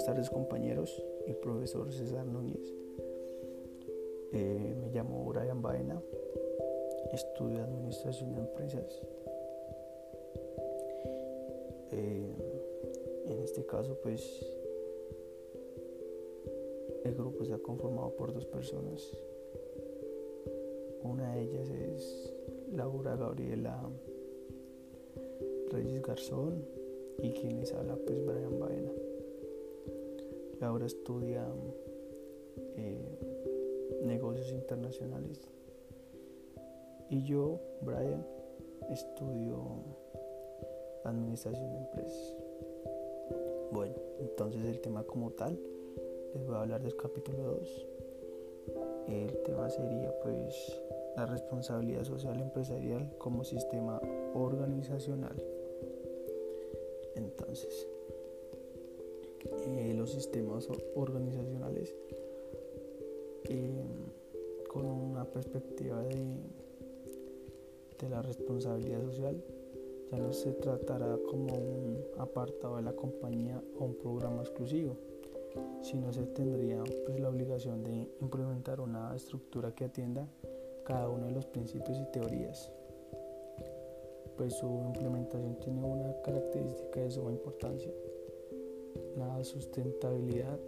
Buenas tardes compañeros y profesor César Núñez. Eh, me llamo Brian Baena, estudio Administración de Empresas. Eh, en este caso pues el grupo está conformado por dos personas. Una de ellas es Laura Gabriela Reyes Garzón y quien les habla pues Brian Baena. Laura estudia eh, negocios internacionales y yo, Brian, estudio administración de empresas. Bueno, entonces el tema como tal, les voy a hablar del capítulo 2. El tema sería pues la responsabilidad social empresarial como sistema organizacional. Entonces, sistemas organizacionales eh, con una perspectiva de, de la responsabilidad social ya no se tratará como un apartado de la compañía o un programa exclusivo, sino se tendría pues, la obligación de implementar una estructura que atienda cada uno de los principios y teorías. Pues su implementación tiene una característica de suma importancia, la sustentabilidad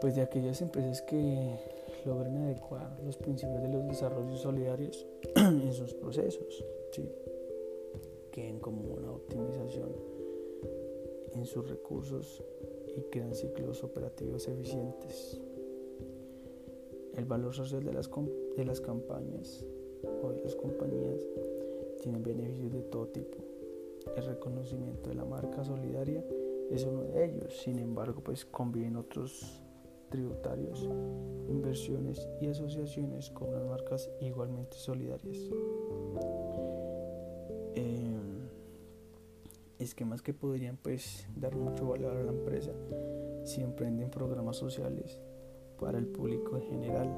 pues de aquellas empresas que logren adecuar los principios de los desarrollos solidarios en sus procesos, ¿sí? en como una optimización en sus recursos y crean ciclos operativos eficientes. El valor social de las, de las campañas o de las compañías tiene beneficios de todo tipo el reconocimiento de la marca solidaria es uno de ellos. Sin embargo, pues conviven otros tributarios, inversiones y asociaciones con unas marcas igualmente solidarias. Eh, esquemas que podrían pues dar mucho valor a la empresa si emprenden programas sociales para el público en general,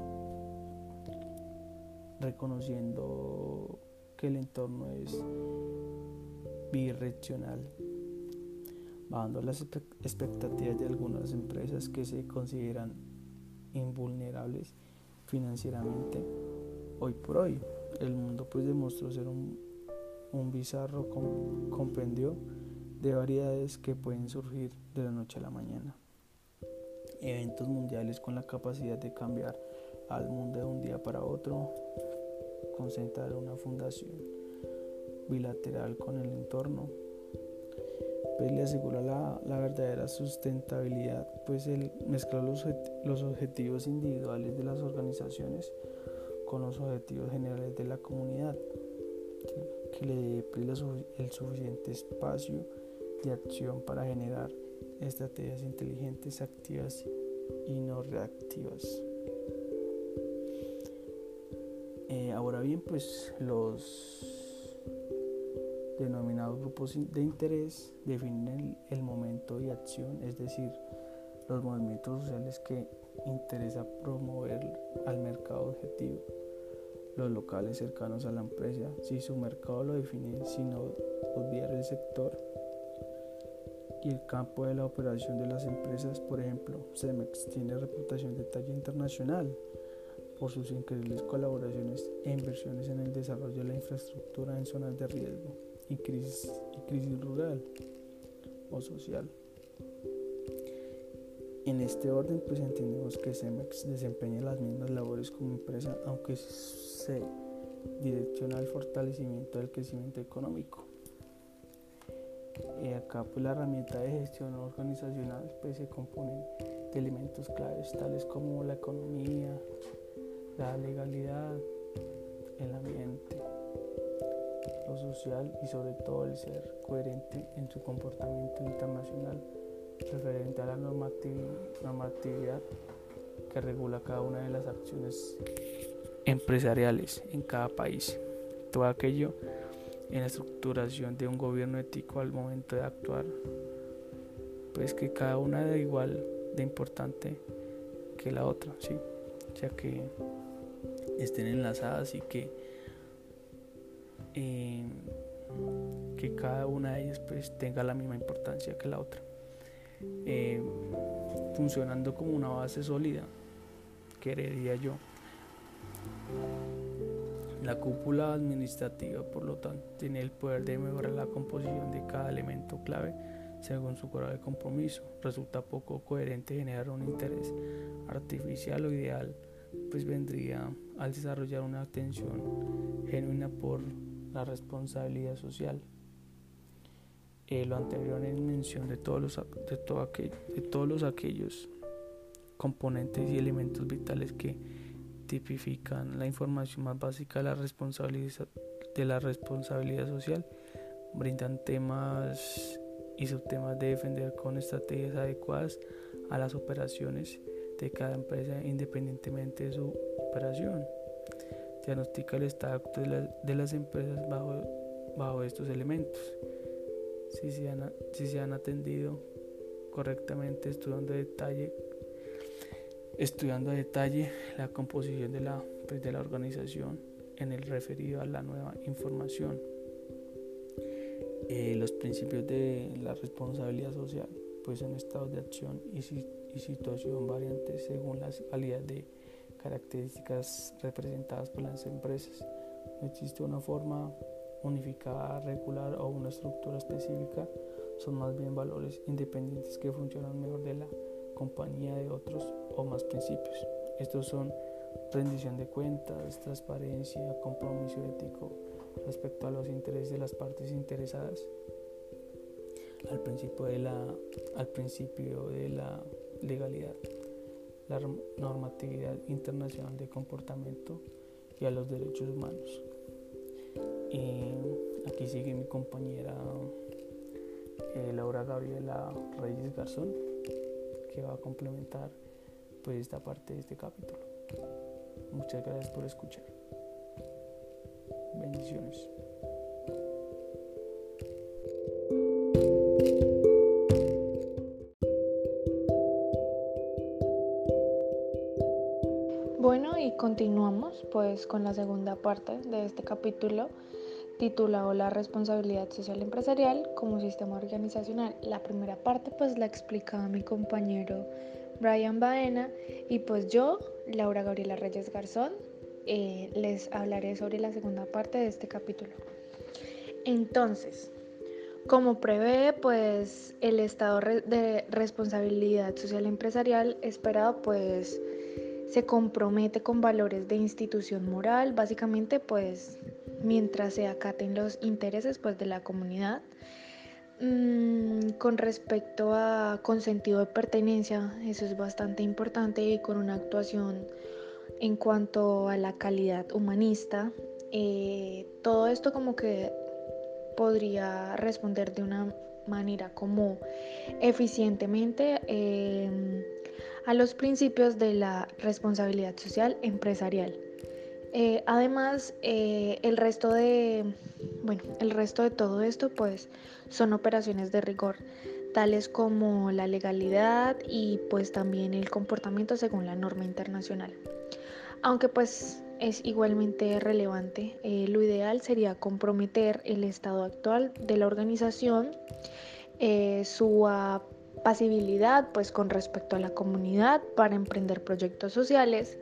reconociendo que el entorno es bidireccional, bajando las expectativas de algunas empresas que se consideran invulnerables financieramente. Hoy por hoy, el mundo pues demostró ser un, un bizarro compendio de variedades que pueden surgir de la noche a la mañana. Eventos mundiales con la capacidad de cambiar al mundo de un día para otro, concentrar una fundación bilateral con el entorno, pues le asegura la, la verdadera sustentabilidad, pues el mezclar los, los objetivos individuales de las organizaciones con los objetivos generales de la comunidad, que le dé pues, el suficiente espacio de acción para generar estrategias inteligentes, activas y no reactivas. Eh, ahora bien, pues los denominados grupos de interés definen el, momento de acción, es decir, los movimientos sociales que interesa promover al mercado objetivo, los locales cercanos a la empresa, si su mercado lo define sin obviar el sector y el campo de la operación de las empresas, por ejemplo, Cemex tiene reputación de talla internacional por sus increíbles colaboraciones e inversiones en el desarrollo de la infraestructura en zonas de riesgo y crisis, rural o social. En este orden, pues entendemos que Cemex desempeña las mismas labores como empresa, aunque se direcciona al fortalecimiento del crecimiento económico. Y acá, pues la herramienta de gestión organizacional pues, se compone de elementos claves tales como la economía, la legalidad, el ambiente, social y sobre todo el ser coherente en su comportamiento internacional referente a la normatividad que regula cada una de las acciones empresariales en cada país. Todo aquello en la estructuración de un gobierno ético al momento de actuar, pues que cada una es igual de importante que la otra, ¿sí? ya que estén enlazadas y que que cada una de ellas pues tenga la misma importancia que la otra. eh, funcionando como una base sólida, querería yo. La cúpula administrativa, por lo tanto, tiene el poder de mejorar la composición de cada elemento clave según su grado de compromiso. Resulta poco coherente generar un interés artificial o ideal, pues vendría al desarrollar una atención genuina por la responsabilidad social. Eh, lo anterior en mención de todos los de, todo de todos los aquellos componentes y elementos vitales que tipifican la información más básica de la responsabilidad, de la responsabilidad social, brindan temas y subtemas de defender con estrategias adecuadas a las operaciones de cada empresa independientemente de su operación. Diagnostica el estado de, las empresas bajo, bajo estos elementos. Si se, han, si se han atendido correctamente, estudiando detalle estudiando a detalle la composición de la, pues, de la organización en el referido a la nueva información. Eh, los principios de la responsabilidad social pues son estados de acción y, y situación variantes según las calidad de características representadas por las empresas. No existe una forma unificada, regular o una estructura específica, son más bien valores independientes que funcionan mejor de la compañía de otros o más principios. Estos son rendición de cuentas, transparencia, compromiso ético respecto a los intereses de las partes interesadas, al principio de la, al principio de la legalidad, la normatividad internacional de comportamiento y a los derechos humanos. Y aquí sigue mi compañera eh, Laura Gabriela Reyes Garzón que va a complementar pues esta parte de este capítulo. Muchas gracias por escuchar. Bendiciones. Continuamos pues con la segunda parte de este capítulo titulado La responsabilidad social empresarial como sistema organizacional. La primera parte pues la explicaba mi compañero Brian Baena y pues yo, Laura Gabriela Reyes Garzón, eh, les hablaré sobre la segunda parte de este capítulo. Entonces, como prevé pues el estado de responsabilidad social empresarial esperado pues se compromete con valores de institución moral, básicamente pues mientras se acaten los intereses pues, de la comunidad. Mm, con respecto a con sentido de pertenencia, eso es bastante importante y con una actuación en cuanto a la calidad humanista. Eh, todo esto como que podría responder de una manera como eficientemente em, a los principios de la responsabilidad social empresarial. Eh, además, eh, el resto de, bueno, el resto de todo esto, pues, son operaciones de rigor, tales como la legalidad y, pues, también el comportamiento según la norma internacional. Aunque, pues, es igualmente relevante, eh, lo ideal sería comprometer el estado actual de la organización, su pasibilidad, pues, con respecto a la comunidad para emprender proyectos sociales.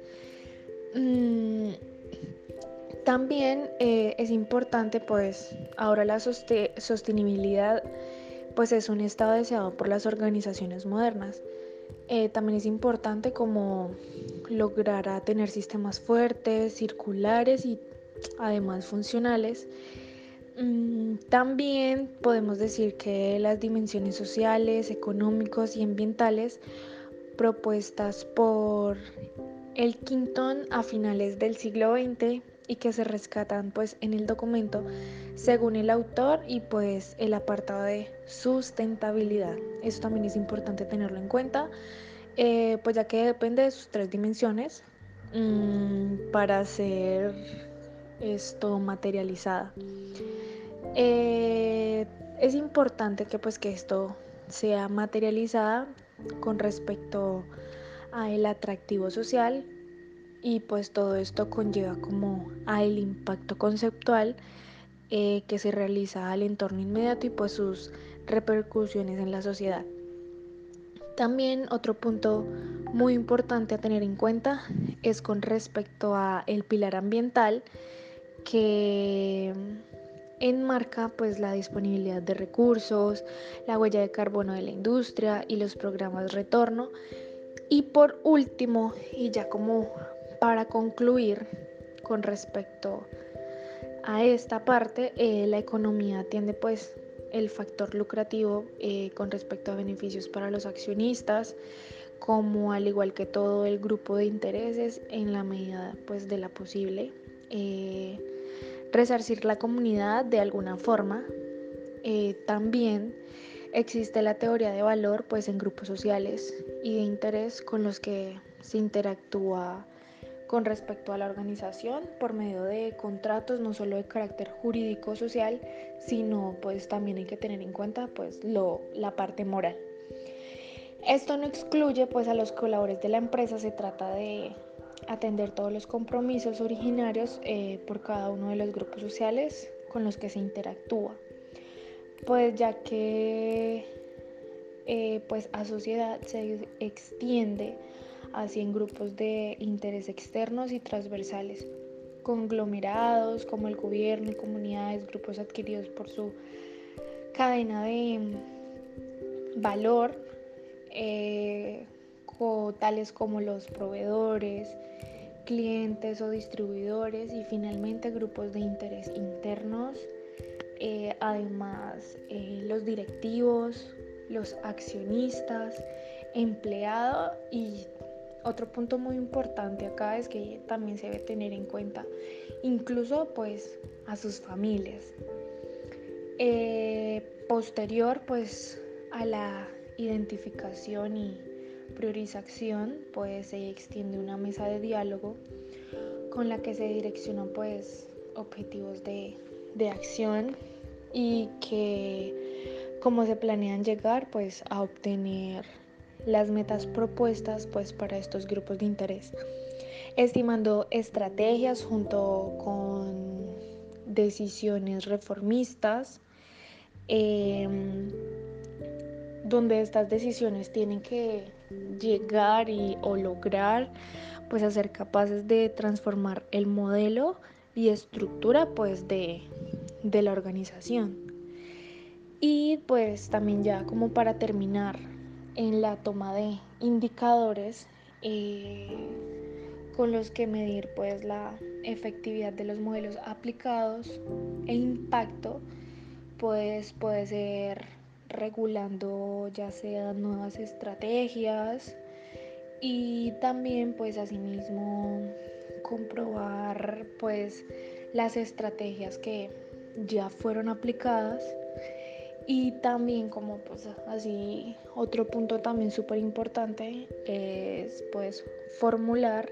Mm, también eh, es importante, pues, ahora la sostenibilidad, pues es un estado deseado por las organizaciones modernas. Eh, también es importante como lograr tener sistemas fuertes, circulares y además funcionales. Mm, también podemos decir que las dimensiones sociales, económicos y ambientales propuestas por el Quinton a finales del siglo XX y que se rescatan pues en el documento según el autor y pues el apartado de sustentabilidad. Eso también es importante tenerlo en cuenta, eh, pues ya que depende de sus tres dimensiones mm, para ser esto materializada. Eh, es importante que pues que esto sea materializada con respecto a el atractivo social y pues todo esto conlleva como a el impacto conceptual eh, que se realiza al entorno inmediato y pues sus repercusiones en la sociedad. También otro punto muy importante a tener en cuenta es con respecto a el pilar ambiental que enmarca pues la disponibilidad de recursos, la huella de carbono de la industria y los programas retorno. Y por último, y ya como para concluir con respecto a esta parte, eh, la economía tiende pues el factor lucrativo eh, con respecto a beneficios para los accionistas, como al igual que todo el grupo de intereses en la medida pues de la posible. Eh, resarcir la comunidad de alguna forma. Eh, también existe la teoría de valor pues en grupos sociales y de interés con los que se interactúa con respecto a la organización por medio de contratos no solo de carácter jurídico social sino pues también hay que tener en cuenta pues lo, la parte moral esto no excluye pues a los colaboradores de la empresa se trata de atender todos los compromisos originarios eh, por cada uno de los grupos sociales con los que se interactúa. Pues ya que eh, pues a sociedad se extiende así en grupos de interés externos y transversales, conglomerados como el gobierno comunidades, grupos adquiridos por su cadena de valor, eh, tales como los proveedores, clientes o distribuidores y finalmente grupos de interés internos, eh, además eh, los directivos, los accionistas, empleado y otro punto muy importante acá es que también se debe tener en cuenta incluso pues a sus familias. Eh, posterior pues a la identificación y priorización, pues se extiende una mesa de diálogo con la que se direccionan pues objetivos de, de acción y que cómo se planean llegar pues a obtener las metas propuestas pues para estos grupos de interés. Estimando estrategias junto con decisiones reformistas em, donde estas decisiones tienen que llegar y o lograr pues a ser capaces de transformar el modelo y estructura pues de, la organización. Y pues también ya como para terminar en la toma de indicadores eh, con los que medir pues la efectividad de los modelos aplicados e impacto pues puede ser regulando ya sea nuevas estrategias y también pues asimismo comprobar pues las estrategias que ya fueron aplicadas y también como pues así otro punto también súper importante es pues formular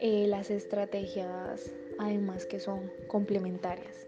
eh, las estrategias además que son complementarias.